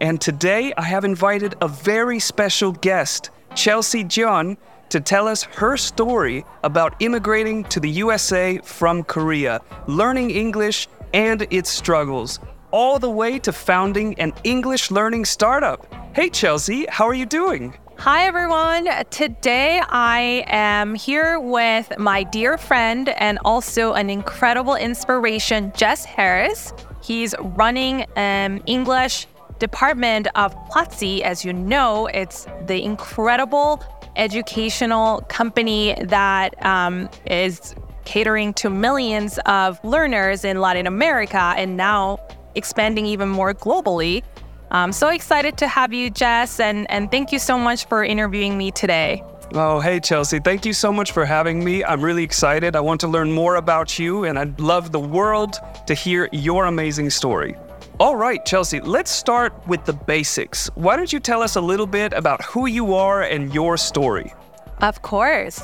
and today I have invited a very special guest, Chelsea Jeon, to tell us her story about immigrating to the USA from Korea, learning English and its struggles, all the way to founding an English learning startup. Hey, Chelsea, how are you doing? Hi, everyone. Today I am here with my dear friend and also an incredible inspiration, Jess Harris. He's running an um, English department of Platzi. As you know, it's the incredible educational company that um, is catering to millions of learners in Latin America and now expanding even more globally. I'm so excited to have you, Jess, and, and thank you so much for interviewing me today. Oh, hey, Chelsea. Thank you so much for having me. I'm really excited. I want to learn more about you, and I'd love the world to hear your amazing story. All right, Chelsea, let's start with the basics. Why don't you tell us a little bit about who you are and your story? Of course.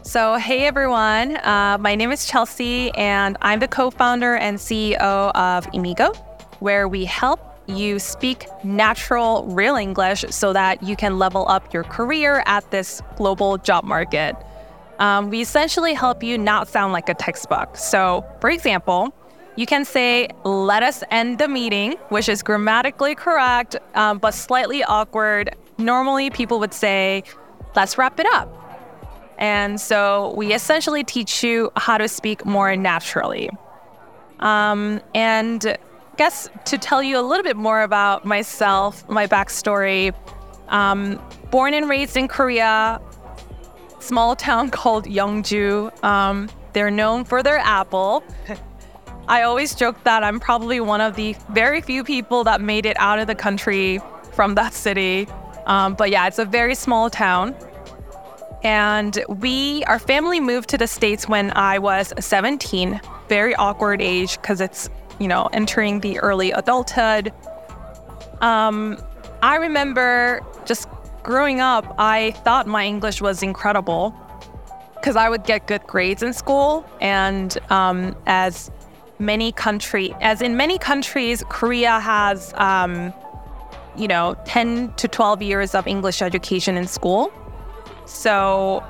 So, hey everyone, uh, my name is Chelsea, and I'm the co founder and CEO of Immigo, where we help you speak natural, real English so that you can level up your career at this global job market. Um, we essentially help you not sound like a textbook. So, for example, you can say, let us end the meeting, which is grammatically correct, um, but slightly awkward. Normally, people would say, let's wrap it up. And so we essentially teach you how to speak more naturally. Um, and guess to tell you a little bit more about myself, my backstory. Um, born and raised in Korea, small town called Yeongju. Um, they're known for their apple. I always joke that I'm probably one of the very few people that made it out of the country from that city. Um, but yeah, it's a very small town. And we, our family moved to the States when I was 17, very awkward age because it's you know, entering the early adulthood. Um, I remember just growing up, I thought my English was incredible because I would get good grades in school. And um, as many country, as in many countries, Korea has, um, you know, 10 to 12 years of English education in school. So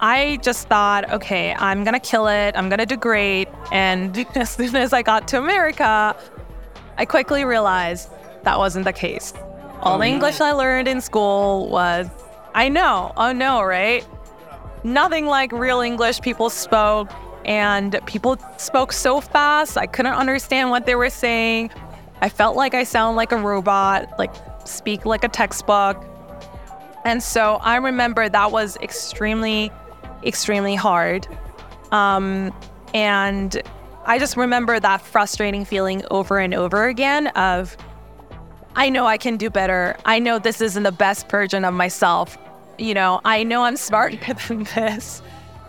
I just thought, okay, I'm gonna kill it. I'm gonna do great. And as soon as I got to America, I quickly realized that wasn't the case. All oh, the English no. I learned in school was, I know, oh no, right? Nothing like real English people spoke, and people spoke so fast, I couldn't understand what they were saying. I felt like I sound like a robot, like speak like a textbook. And so I remember that was extremely extremely hard. Um, and I just remember that frustrating feeling over and over again of, I know I can do better. I know this isn't the best version of myself. You know, I know I'm smarter than this.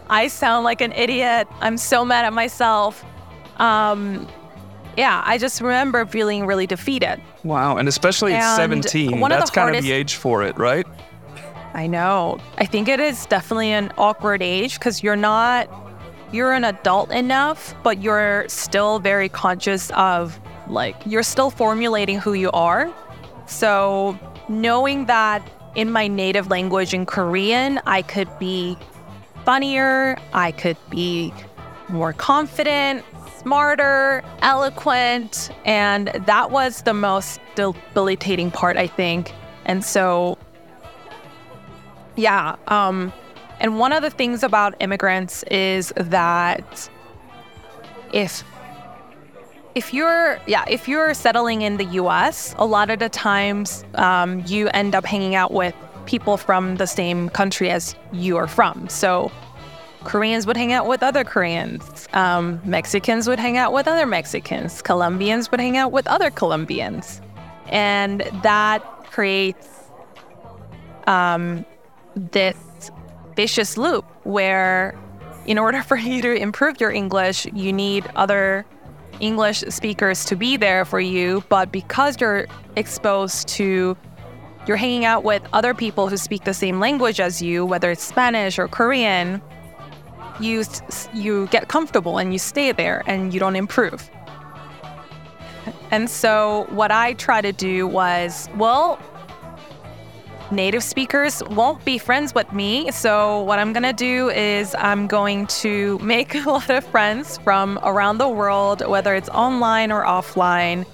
I sound like an idiot. I'm so mad at myself. Um, yeah, I just remember feeling really defeated. Wow, and especially at 17, that's kind hardest, of the age for it, right? I know. I think it is definitely an awkward age because you're not, you're an adult enough, but you're still very conscious of, like, you're still formulating who you are. So knowing that in my native language in Korean, I could be funnier, I could be more confident, smarter, eloquent, and that was the most debilitating part, I think. And so yeah. Um, and one of the things about immigrants is that if if you're yeah if you're settling in the U.S., a lot of the times um, you end up hanging out with people from the same country as you are from. So Koreans would hang out with other Koreans. Um, Mexicans would hang out with other Mexicans. Colombians would hang out with other Colombians, and that creates um, this vicious loop where, in order for you to improve your English, you need other English speakers to be there for you. But because you're exposed to, you're hanging out with other people who speak the same language as you, whether it's Spanish or Korean, you you get comfortable and you stay there and you don't improve. And so what I try to do was, well, native speakers won't be friends with me. So, what I'm going to do is I'm going to make a lot of friends from around the world, whether it's online or offline.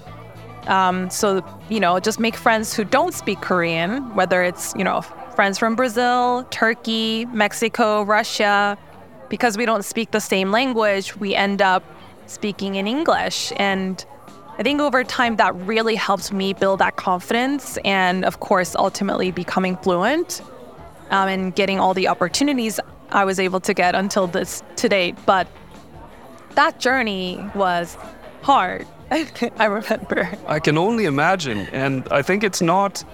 Um, so, you know, just make friends who don't speak Korean, whether it's, you know, friends from Brazil, Turkey, Mexico, Russia. Because we don't speak the same language, we end up speaking in English. And I think over time that really helped me build that confidence and, of course, ultimately becoming fluent um, and getting all the opportunities I was able to get until this to date. But that journey was hard. I remember. I can only imagine. And I think it's not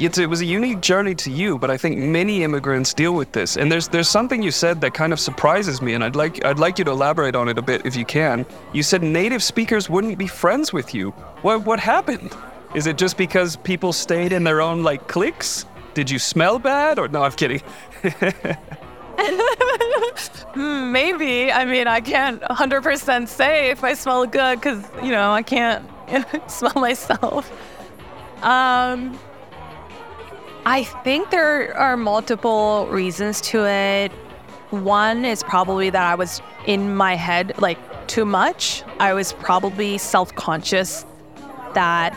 it, it was a unique journey to you, but I think many immigrants deal with this. And there's there's something you said that kind of surprises me, and I'd like I'd like you to elaborate on it a bit if you can. You said native speakers wouldn't be friends with you. What what happened? Is it just because people stayed in their own like cliques? Did you smell bad? Or no, I'm kidding. Hmm, maybe. I mean, I can't 100% say if I smell good because, you know, I can't smell myself. Um, I think there are multiple reasons to it. One is probably that I was in my head like too much. I was probably self conscious that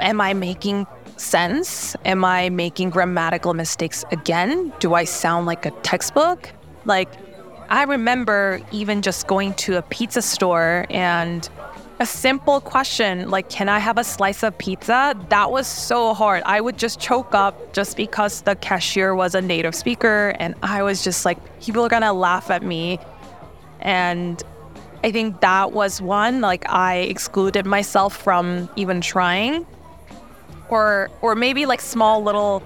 am I making sense? Am I making grammatical mistakes again? Do I sound like a textbook? Like, I remember even just going to a pizza store and a simple question like, can I have a slice of pizza? That was so hard. I would just choke up just because the cashier was a native speaker. And I was just like, people are gonna laugh at me. And I think that was one, like, I excluded myself from even trying. Or, or maybe like small little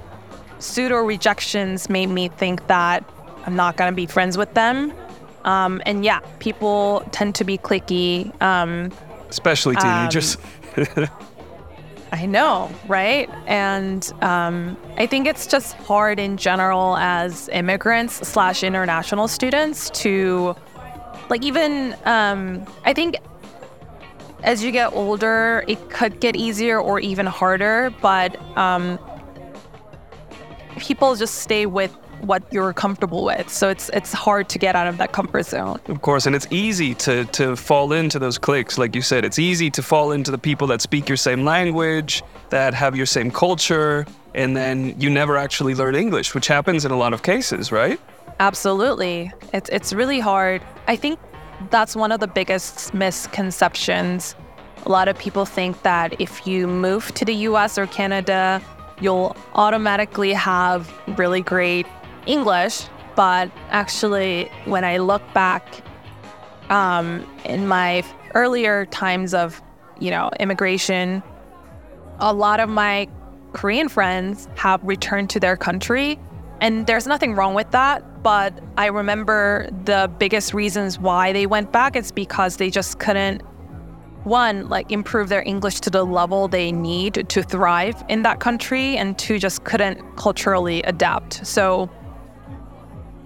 pseudo rejections made me think that I'm not gonna be friends with them. Um, and yeah, people tend to be clicky. Um, especially teenagers. Um, I know, right? And um, I think it's just hard in general as immigrants slash international students to, like, even um, I think as you get older, it could get easier or even harder. But um, people just stay with what you're comfortable with. So it's it's hard to get out of that comfort zone. Of course, and it's easy to to fall into those cliques, like you said. It's easy to fall into the people that speak your same language, that have your same culture, and then you never actually learn English, which happens in a lot of cases, right? Absolutely. It's it's really hard. I think that's one of the biggest misconceptions. A lot of people think that if you move to the US or Canada, you'll automatically have really great English, but actually, when I look back um, in my earlier times of, you know, immigration, a lot of my Korean friends have returned to their country. And there's nothing wrong with that. But I remember the biggest reasons why they went back is because they just couldn't one, like improve their English to the level they need to thrive in that country, and two, just couldn't culturally adapt. So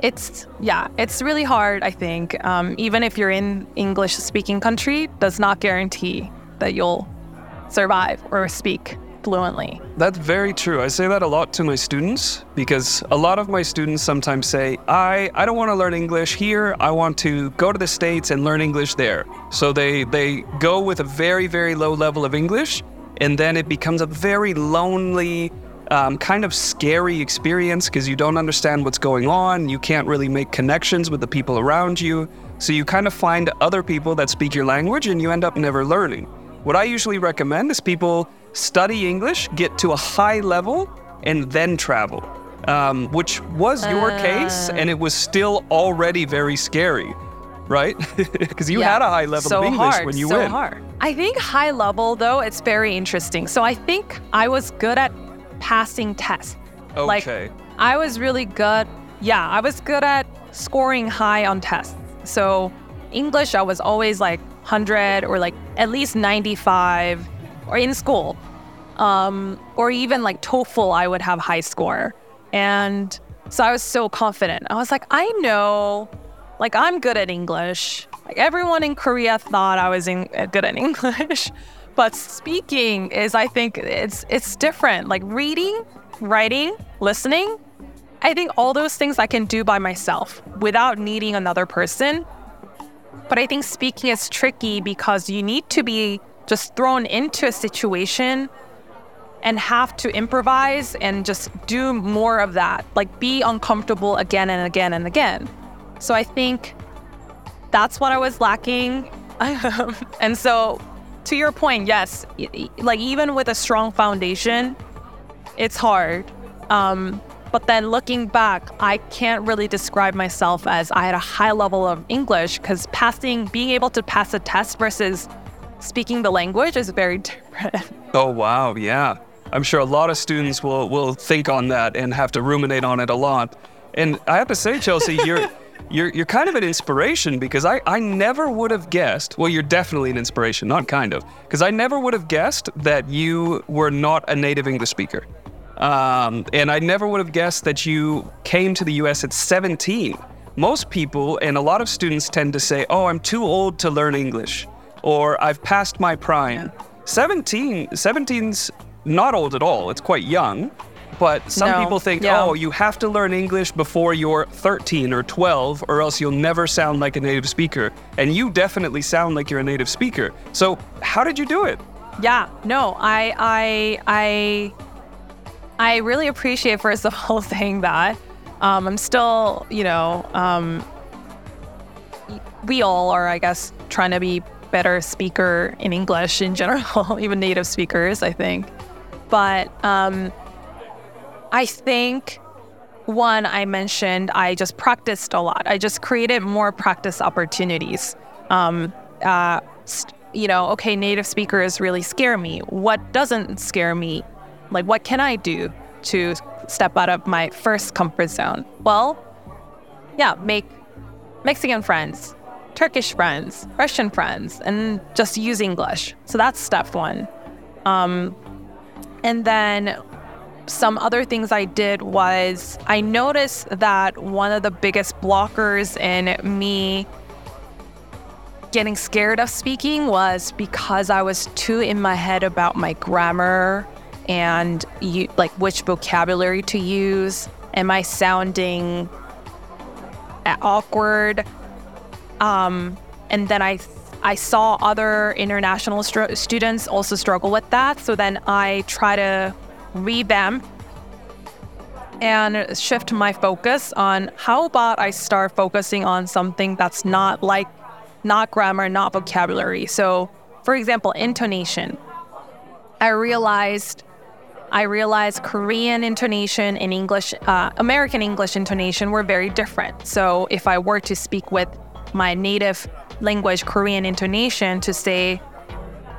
it's yeah, it's really hard. I think um, even if you're in English speaking country, does not guarantee that you'll survive or speak fluently. That's very true. I say that a lot to my students because a lot of my students sometimes say, I, I don't want to learn English here. I want to go to the States and learn English there. So they, they go with a very, very low level of English, and then it becomes a very lonely, um, kind of scary experience because you don't understand what's going on. You can't really make connections with the people around you. So you kind of find other people that speak your language and you end up never learning. What I usually recommend is people study English, get to a high level, and then travel. Um, which was your uh, case, and it was still already very scary, right? Because you yeah, had a high level so of English hard, when you so went. Hard. I think high level though, it's very interesting. So I think I was good at passing tests. Like Okay. I was really good. Yeah, I was good at scoring high on tests. So English, I was always like 100 or like at least 95 or in school. Um, or even like TOEFL, I would have high score. And so I was so confident. I was like, I know, like I'm good at English. Like everyone in Korea thought I was in, uh, good at English. But speaking is, I think it's it's different. Like reading, writing, listening, I think all those things I can do by myself without needing another person. But I think speaking is tricky because you need to be just thrown into a situation and have to improvise and just do more of that, like be uncomfortable again and again and again. So I think that's what I was lacking. and so, to your point, yes, like even with a strong foundation, it's hard. Um, but then looking back, I can't really describe myself as I had a high level of English because passing, being able to pass a test versus speaking the language is very different. Oh wow, yeah. I'm sure a lot of students will will think on that and have to ruminate on it a lot. And I have to say, Chelsea, you're you're you're kind of an inspiration because I I never would have guessed. Well, you're definitely an inspiration, not kind of, because I never would have guessed that you were not a native English speaker. Um, and I never would have guessed that you came to the U.S. at 17. Most people and a lot of students tend to say, "Oh, I'm too old to learn English," or "I've passed my prime." 17, 17's not old at all. It's quite young. But some No, people think, yeah. oh, you have to learn English before you're 13 or 12, or else you'll never sound like a native speaker. And you definitely sound like you're a native speaker. So, how did you do it? Yeah, no, I I I I really appreciate first of all saying that. Um, I'm still, you know, um, we all are, I guess, trying to be better speaker in English in general, even native speakers, I think. But um, I think one I mentioned, I just practiced a lot. I just created more practice opportunities. Um, uh, you know, okay, native speakers really scare me. What doesn't scare me? Like, what can I do to step out of my first comfort zone? Well, yeah, make Mexican friends, Turkish friends, Russian friends, and just use English. So that's step one. Um, and then some other things I did was I noticed that one of the biggest blockers in me getting scared of speaking was because I was too in my head about my grammar and you, like which vocabulary to use. Am I sounding awkward? Um, and then I I saw other international stru- students also struggle with that. So then I try to revamp and shift my focus on how about I start focusing on something that's not like not grammar, not vocabulary. So, for example, intonation. I realized I realized Korean intonation and English, uh, American English intonation were very different. So if I were to speak with my native language, Korean intonation, to say,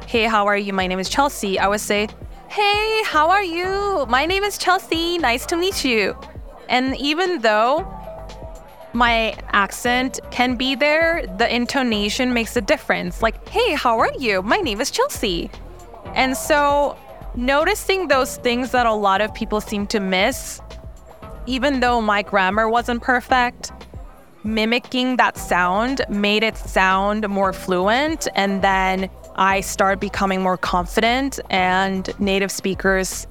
"Hey, how are you? My name is Chelsea," I would say, "Hey, how are you? My name is Chelsea. Nice to meet you." And even though my accent can be there, the intonation makes a difference. Like, "Hey, how are you? My name is Chelsea." And so noticing those things that a lot of people seem to miss, even though my grammar wasn't perfect, mimicking that sound made it sound more fluent. And then I started becoming more confident, and native speakers.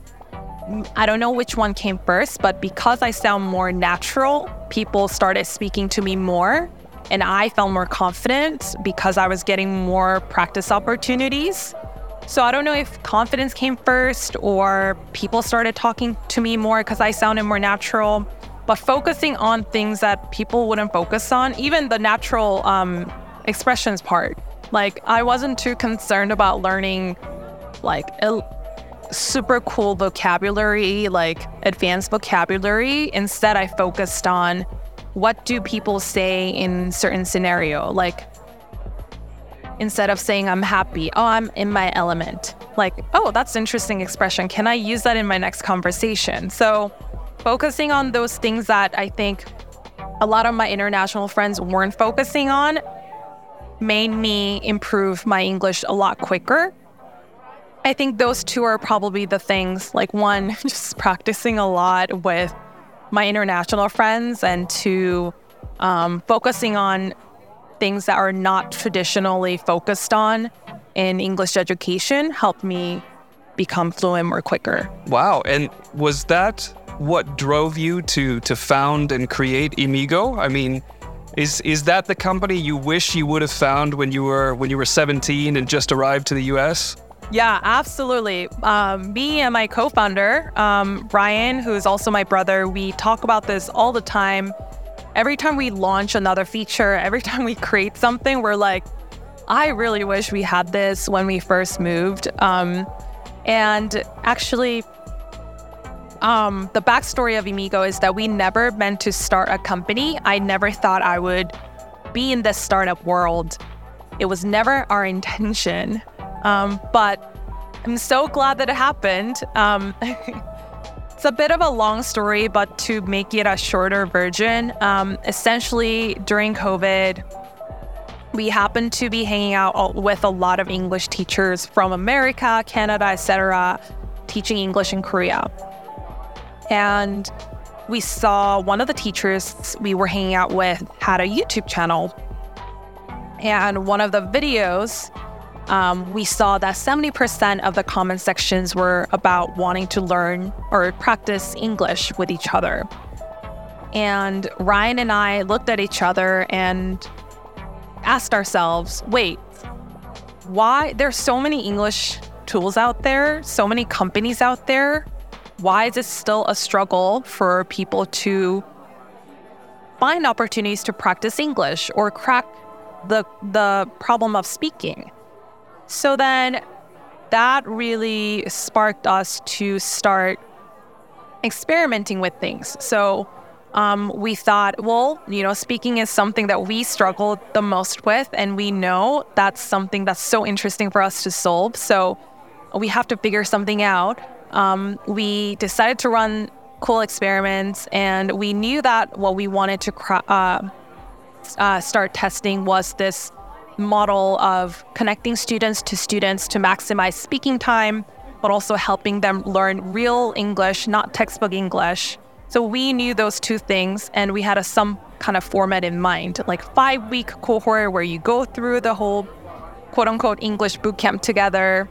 I don't know which one came first, but because I sound more natural, people started speaking to me more. And I felt more confident because I was getting more practice opportunities. So I don't know if confidence came first or people started talking to me more because I sounded more natural. But focusing on things that people wouldn't focus on, even the natural um, expressions part. Like I wasn't too concerned about learning like a super cool vocabulary, like advanced vocabulary. Instead, I focused on what do people say in certain scenario. Like instead of saying I'm happy, oh, I'm in my element. Like, oh, that's interesting expression. Can I use that in my next conversation? So focusing on those things that I think a lot of my international friends weren't focusing on made me improve my English a lot quicker. I think those two are probably the things like one, just practicing a lot with my international friends, and two, um, focusing on things that are not traditionally focused on in English education helped me become fluent more quicker. Wow. And was that what drove you to to found and create Immigo? I mean, is is that the company you wish you would have found when you were when you were 17 and just arrived to the US? Yeah, absolutely. Um, me and my co-founder, um, Ryan, who is also my brother, we talk about this all the time. Every time we launch another feature, every time we create something, we're like, I really wish we had this when we first moved. Um, and actually, um, the backstory of Immigo is that we never meant to start a company. I never thought I would be in the startup world. It was never our intention. Um, but I'm so glad that it happened. Um, it's a bit of a long story, but to make it a shorter version, um, essentially during COVID, we happened to be hanging out with a lot of English teachers from America, Canada, etc., teaching English in Korea. And we saw one of the teachers we were hanging out with had a YouTube channel. And one of the videos, um, we saw that 70% of the comment sections were about wanting to learn or practice English with each other. And Ryan and I looked at each other and asked ourselves wait, why? There's so many English tools out there, so many companies out there why is it still a struggle for people to find opportunities to practice English or crack the the problem of speaking? So then that really sparked us to start experimenting with things. So um, we thought, well, you know, speaking is something that we struggle the most with, and we know that's something that's so interesting for us to solve. So we have to figure something out um, we decided to run cool experiments, and we knew that what we wanted to uh, uh, start testing was this model of connecting students to students to maximize speaking time, but also helping them learn real English, not textbook English. So we knew those two things, and we had a some kind of format in mind, like five week cohort where you go through the whole quote unquote English boot camp together,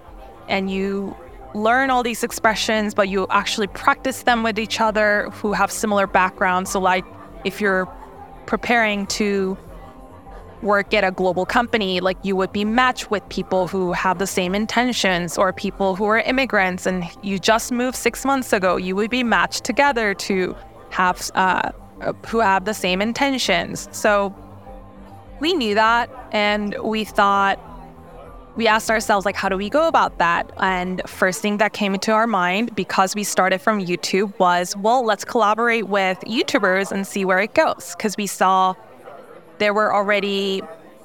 and you learn all these expressions, but you actually practice them with each other who have similar backgrounds. So, like if you're preparing to work at a global company, like you would be matched with people who have the same intentions or people who are immigrants and you just moved six months ago, you would be matched together to have uh, who have the same intentions. So we knew that and we thought we asked ourselves like how do we go about that? And first thing that came into our mind because we started from youtube was well let's collaborate with youtubers and see where it goes. Because we saw there were already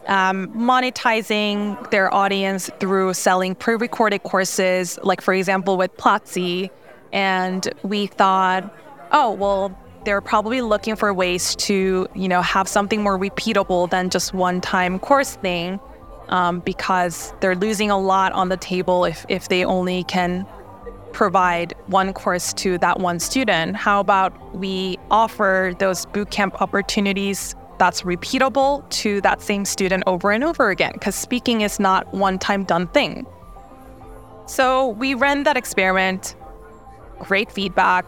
um, monetizing their audience through selling pre-recorded courses like for example with platzi. And we thought oh well they're probably looking for ways to you know have something more repeatable than just one time course thing um, because they're losing a lot on the table if, if they only can provide one course to that one student. How about we offer those bootcamp opportunities that's repeatable to that same student over and over again? Because speaking is not one time done thing. So we ran that experiment, great feedback.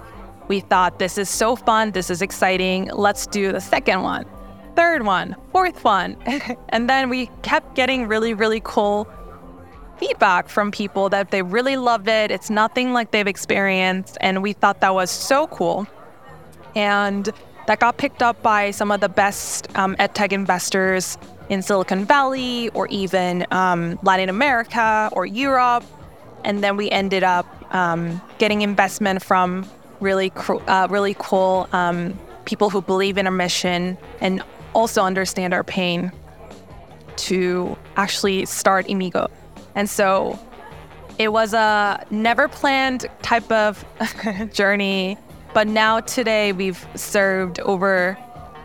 We thought this is so fun, this is exciting, let's do the second one third one, fourth one. and then we kept getting really, really cool feedback from people that they really loved it. It's nothing like they've experienced. And we thought that was so cool. And that got picked up by some of the best um, edtech investors in Silicon Valley or even um, Latin America or Europe. And then we ended up um, getting investment from really, uh, really cool um, people who believe in our mission and also understand our pain to actually start Immigo. And so it was a never planned type of journey, But now, today, we've served over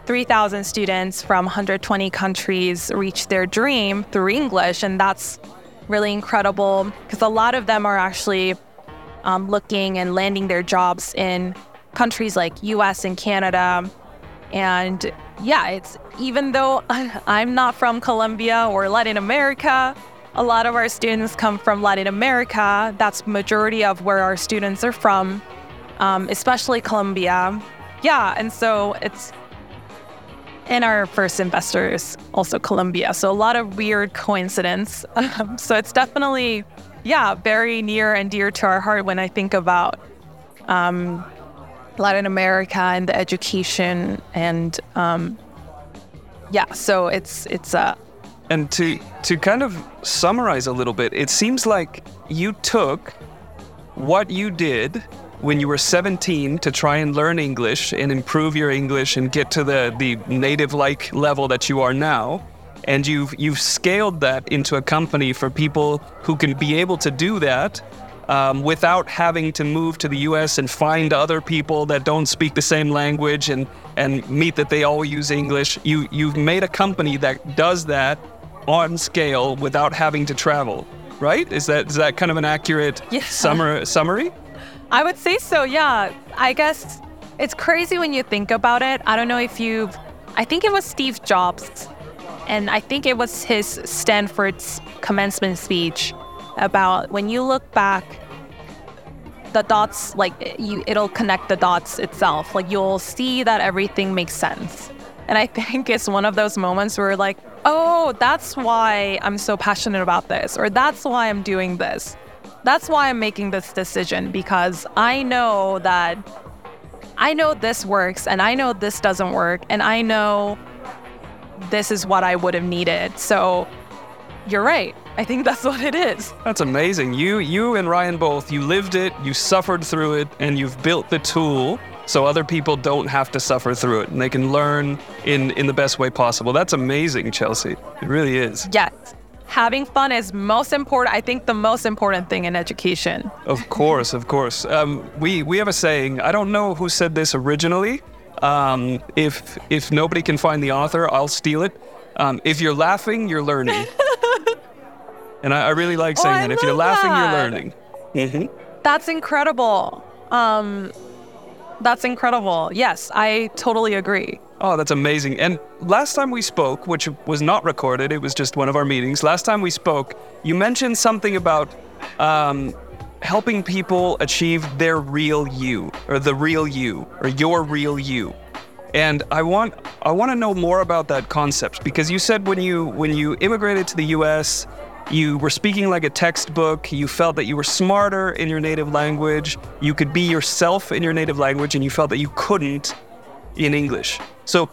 3,000 students from 120 countries reach their dream through English. And that's really incredible because a lot of them are actually um, looking and landing their jobs in countries like US and Canada. And yeah, it's even though I'm not from Colombia or Latin America, a lot of our students come from Latin America. That's majority of where our students are from, um, especially Colombia. Yeah, and so it's and our first investors also Colombia. So a lot of weird coincidence. So it's definitely, yeah, very near and dear to our heart when I think about um, Latin America and the education and um, yeah. So it's it's uh, and to to kind of summarize a little bit, it seems like you took what you did when you were 17 to try and learn English and improve your English and get to the, the native like level that you are now. And you've you've scaled that into a company for people who can be able to do that um, without having to move to the US and find other people that don't speak the same language and, and meet that they all use English. You, you've made a company that does that on scale without having to travel, right? Is that is that kind of an accurate summer, summary? I would say so. Yeah. I guess it's crazy when you think about it. I don't know if you've. I think it was Steve Jobs, and I think it was his Stanford's commencement speech about when you look back the dots like you it'll connect the dots itself like you'll see that everything makes sense and i think it's one of those moments where like oh, that's why I'm so passionate about this, or that's why I'm doing this. That's why I'm making this decision because I know that I know this works and I know this doesn't work and I know this is what I would have needed. So you're right. I think that's what it is. That's amazing. You you and Ryan both, you lived it, you suffered through it, and you've built the tool so other people don't have to suffer through it and they can learn in, in the best way possible. That's amazing, Chelsea. It really is. Yes. Having fun is most important. I think the most important thing in education. Of course, of course. Um, we we have a saying. I don't know who said this originally. Um, if if nobody can find the author, I'll steal it. Um, if you're laughing, you're learning. and I, I, really like saying oh, that. If you're laughing, that. you're learning. Mm-hmm. That's incredible. Um, that's incredible. Yes, I totally agree. Oh, that's amazing. And last time we spoke, which was not recorded, it was just one of our meetings. Last time we spoke, you mentioned something about um, helping people achieve their real you, or the real you, or your real you. And I want I want to know more about that concept because you said when you when you immigrated to the U.S you were speaking like a textbook. You felt that you were smarter in your native language. You could be yourself in your native language, and you felt that you couldn't in English. So,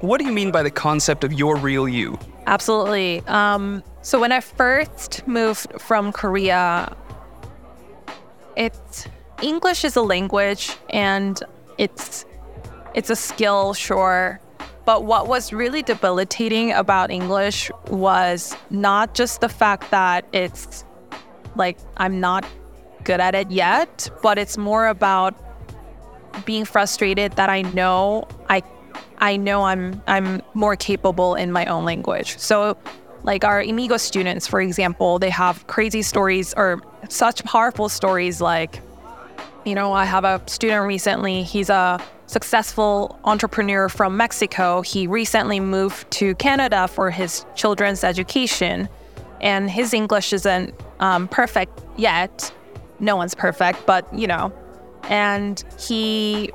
what do you mean by the concept of your real you? Absolutely. Um, so, when I first moved from Korea, it's English is a language and it's it's a skill, sure, but what was really debilitating about English was not just the fact that it's like I'm not good at it yet, but it's more about being frustrated that I know I I know I'm I'm more capable in my own language. So like our Immigo students, for example, they have crazy stories or such powerful stories like you know, I have a student recently, he's a successful entrepreneur from Mexico. He recently moved to Canada for his children's education, and his English isn't um, perfect yet. No one's perfect, but you know, and he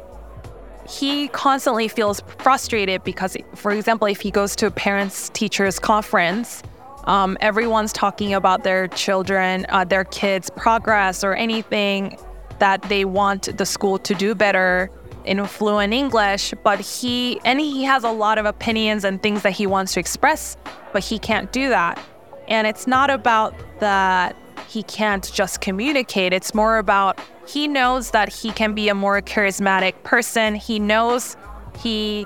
he constantly feels frustrated because, for example, if he goes to a parents teachers conference, um, everyone's talking about their children, uh, their kids' progress or anything that they want the school to do better in fluent English, but he and he has a lot of opinions and things that he wants to express, but he can't do that. And it's not about that he can't just communicate. It's more about he knows that he can be a more charismatic person. He knows he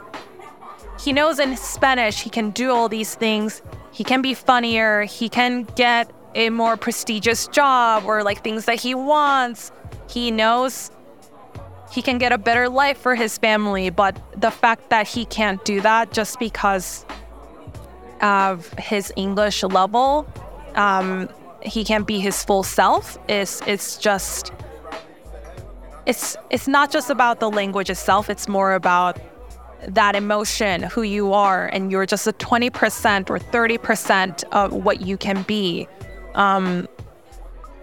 he knows in Spanish he can do all these things. He can be funnier. He can get a more prestigious job or like things that he wants. He knows he can get a better life for his family. But the fact that he can't do that just because of his English level, um, he can't be his full self. Is it's just it's it's not just about the language itself. It's more about that emotion, who you are, and you're just a 20% or 30% of what you can be. Um,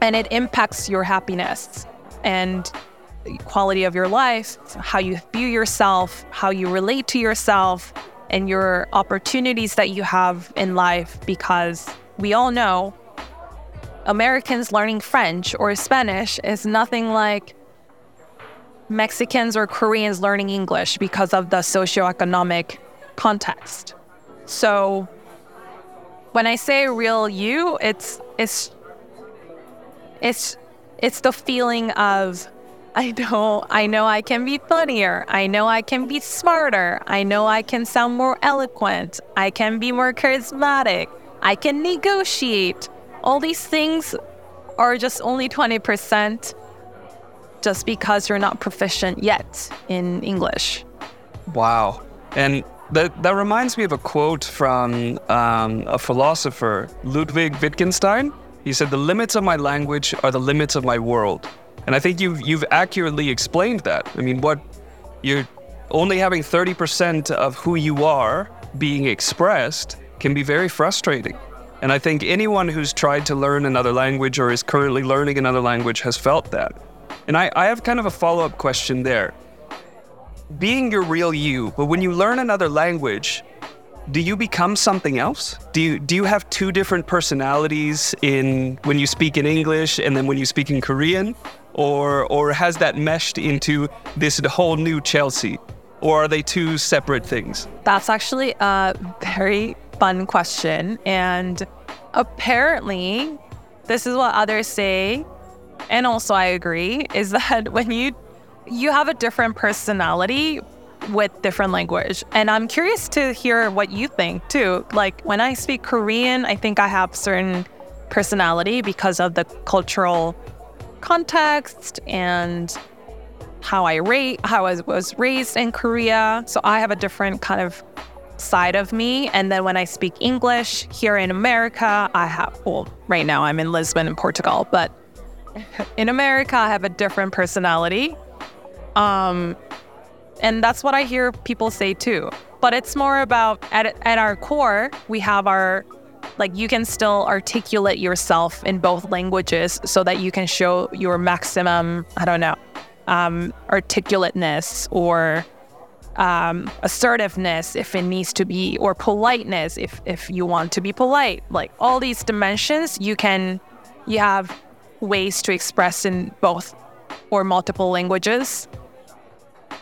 and it impacts your happiness and quality of your life, how you view yourself, how you relate to yourself, and your opportunities that you have in life. Because we all know Americans learning French or Spanish is nothing like Mexicans or Koreans learning English because of the socioeconomic context. So when I say real you, it's it's it's it's the feeling of I know I know I can be funnier. I know I can be smarter. I know I can sound more eloquent. I can be more charismatic. I can negotiate. All these things are just only 20% just because you're not proficient yet in English. Wow. And that, that reminds me of a quote from um, a philosopher, Ludwig Wittgenstein. He said, The limits of my language are the limits of my world. And I think you've, you've accurately explained that. I mean, what you're only having 30% of who you are being expressed can be very frustrating. And I think anyone who's tried to learn another language or is currently learning another language has felt that. And I, I have kind of a follow up question there. Being your real you, but when you learn another language, do you become something else? Do you do you have two different personalities in when you speak in English and then when you speak in Korean? Or or has that meshed into this whole new Chelsea? Or are they two separate things? That's actually a very fun question. And apparently, this is what others say and also I agree, is that when you you have a different personality with different language. And I'm curious to hear what you think too. Like when I speak Korean, I think I have certain personality because of the cultural context and how I rate how I was raised in Korea. So I have a different kind of side of me. And then when I speak English here in America, I have well, right now I'm in Lisbon in Portugal, but in America, I have a different personality. Um, and that's what I hear people say too. But it's more about at, at our core, we have our, like, you can still articulate yourself in both languages so that you can show your maximum, I don't know, um, articulateness or um, assertiveness if it needs to be, or politeness if, if you want to be polite. Like, all these dimensions, you can, you have ways to express in both or multiple languages.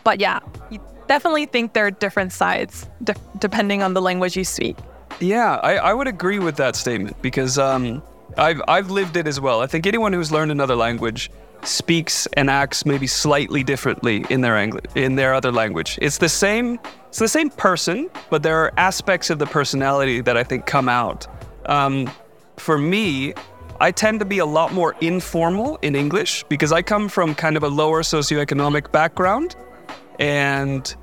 But yeah, you definitely think there are different sides de- depending on the language you speak. Yeah, I, I would agree with that statement because um, I've, I've lived it as well. I think anyone who's learned another language speaks and acts maybe slightly differently in their ang- in their other language. It's the same it's the same person, but there are aspects of the personality that I think come out. Um, for me, I tend to be a lot more informal in English because I come from kind of a lower socioeconomic background. And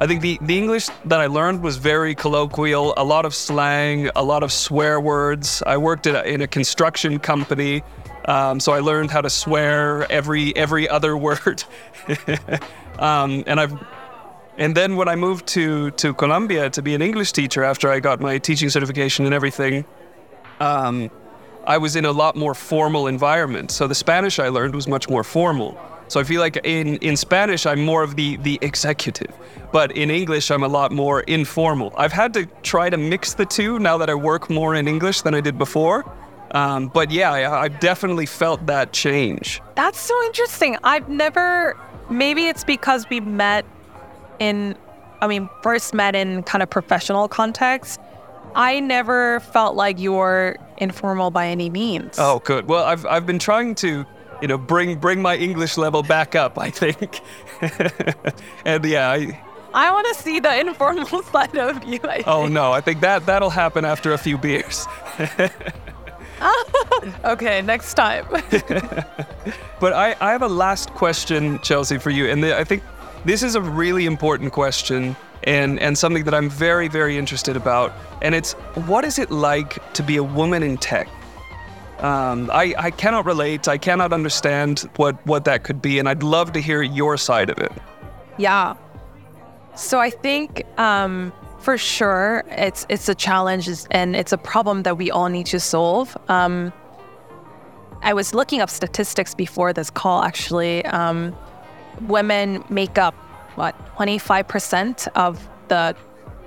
I think the, the English that I learned was very colloquial, a lot of slang, a lot of swear words. I worked in a, in a construction company, um, so I learned how to swear every every other word. um, and I've and then when I moved to to Colombia to be an English teacher after I got my teaching certification and everything, um, I was in a lot more formal environment. So the Spanish I learned was much more formal. So I feel like in, in Spanish, I'm more of the, the executive, but in English, I'm a lot more informal. I've had to try to mix the two now that I work more in English than I did before. Um, but yeah, I, I've definitely felt that change. That's so interesting. I've never, maybe it's because we met in, I mean, first met in kind of professional context. I never felt like you were informal by any means. Oh, good. Well, I've I've been trying to, you know, bring bring my English level back up. I think, and yeah, I. I want to see the informal side of you. oh no, I think that that'll happen after a few beers. okay, next time. but I, I have a last question, Chelsea, for you. And the, I think this is a really important question and, and something that I'm very, very interested about. And it's what is it like to be a woman in tech? Um, I, I cannot relate. I cannot understand what, what that could be. And I'd love to hear your side of it. Yeah. So I think um, for sure it's it's a challenge and it's a problem that we all need to solve. Um, I was looking up statistics before this call. Actually, um, women make up what 25% of the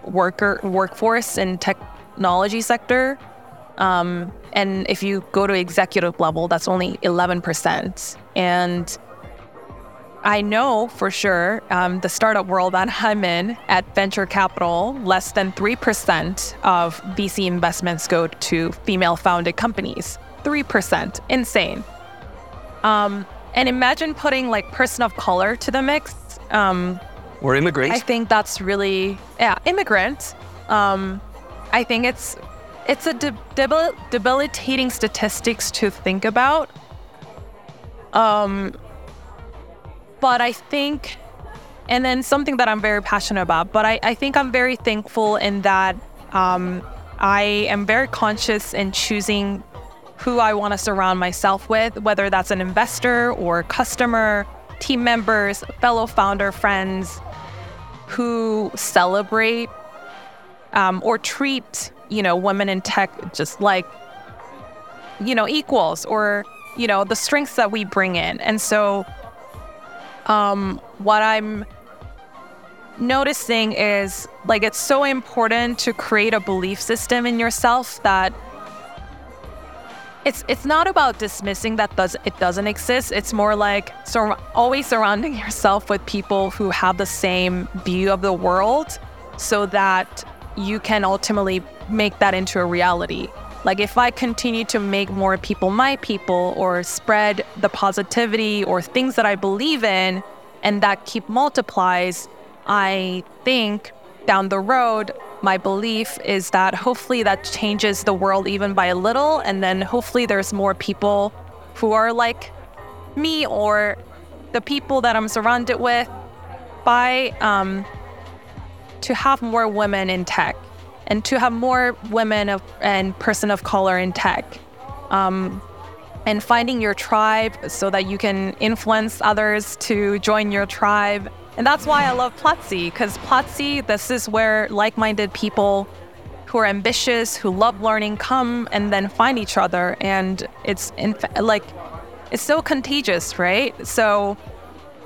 worker workforce in technology sector. Um, and if you go to executive level, that's only 11%. And I know for sure um, the startup world that I'm in at venture capital, less than 3% of VC investments go to female founded companies. 3%. Insane. Um, and imagine putting like person of color to the mix. Um, or immigrants. I think that's really, yeah, immigrant. Um, I think it's it's a de- debil- debilitating statistics to think about. Um, but I think, and then something that I'm very passionate about, but I, I think I'm very thankful in that um, I am very conscious in choosing who I want to surround myself with, whether that's an investor or customer, team members, fellow founder friends who celebrate um, or treat you know, women in tech just like, you know, equals or, you know, the strengths that we bring in. And so, um, what I'm noticing is like it's so important to create a belief system in yourself that it's it's not about dismissing that does it doesn't exist. It's more like so always surrounding yourself with people who have the same view of the world so that you can ultimately make that into a reality. Like if I continue to make more people my people or spread the positivity or things that I believe in and that keep multiplies, I think down the road my belief is that hopefully that changes the world even by a little and then hopefully there's more people who are like me or the people that I'm surrounded with by um, to have more women in tech and to have more women of, and person of color in tech. Um, and finding your tribe so that you can influence others to join your tribe. And that's why I love Platzi, because Platzi, this is where like minded people who are ambitious, who love learning, come and then find each other. And it's in, like, it's so contagious, right? So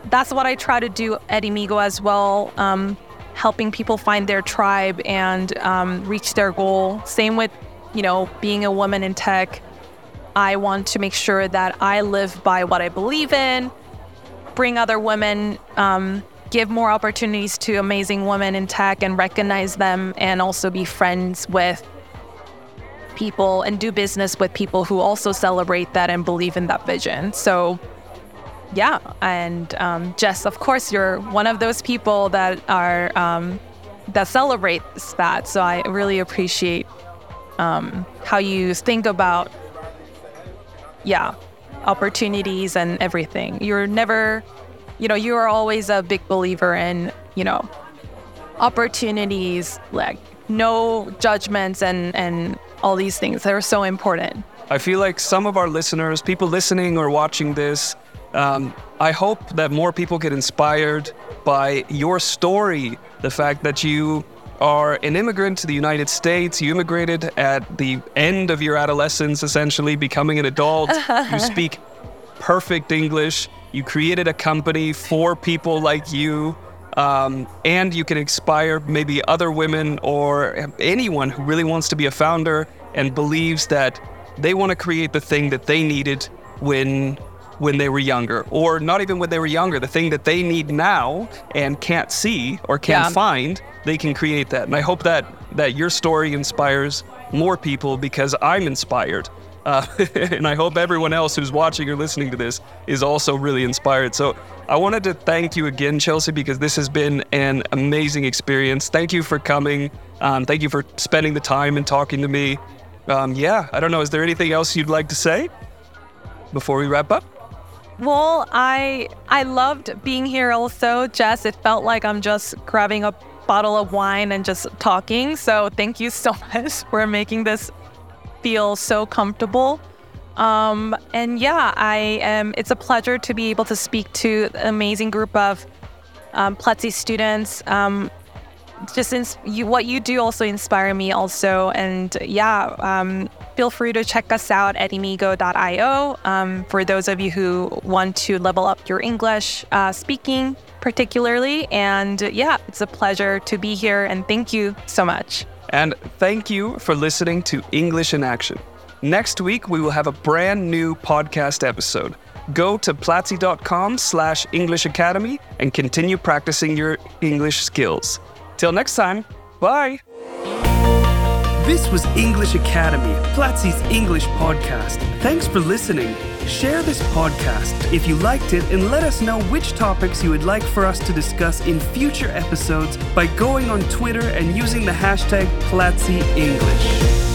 that's what I try to do at Immigo as well. Um, helping people find their tribe and um, reach their goal. Same with, you know, being a woman in tech. I want to make sure that I live by what I believe in, bring other women, um, give more opportunities to amazing women in tech and recognize them, and also be friends with people and do business with people who also celebrate that and believe in that vision. So, yeah, and um, Jess, of course, you're one of those people that are um, that celebrates that. So I really appreciate um, how you think about, yeah, opportunities and everything. You're never, you know, you are always a big believer in, you know, opportunities, like no judgments and and all these things. They're so important. I feel like some of our listeners, people listening or watching this, um, I hope that more people get inspired by your story. The fact that you are an immigrant to the United States, you immigrated at the end of your adolescence, essentially, becoming an adult. you speak perfect English. You created a company for people like you. Um, and you can inspire maybe other women or anyone who really wants to be a founder and believes that they want to create the thing that they needed when when they were younger, or not even when they were younger, the thing that they need now and can't see or can't yeah. find, they can create that. And I hope that that your story inspires more people because I'm inspired. Uh, and I hope everyone else who's watching or listening to this is also really inspired. So I wanted to thank you again, Chelsea, because this has been an amazing experience. Thank you for coming. Um, thank you for spending the time and talking to me. Um, yeah, I don't know. Is there anything else you'd like to say before we wrap up? Well, I I loved being here also, Jess. It felt like I'm just grabbing a bottle of wine and just talking. So thank you so much for making this feel so comfortable. Um, and yeah, I am. It's a pleasure to be able to speak to an amazing group of um, Platzi students. Um, just ins- you, what you do also inspire me also, and yeah, um, feel free to check us out at immigo.io um, for those of you who want to level up your English uh, speaking, particularly. And yeah, it's a pleasure to be here, and thank you so much. And thank you for listening to English in Action. Next week, we will have a brand new podcast episode. Go to platzi.com slash English Academy and continue practicing your English skills. Till next time, bye! This was English Academy, Platzi's English podcast. Thanks for listening. Share this podcast if you liked it and let us know which topics you would like for us to discuss in future episodes by going on Twitter and using the hashtag Platzi English.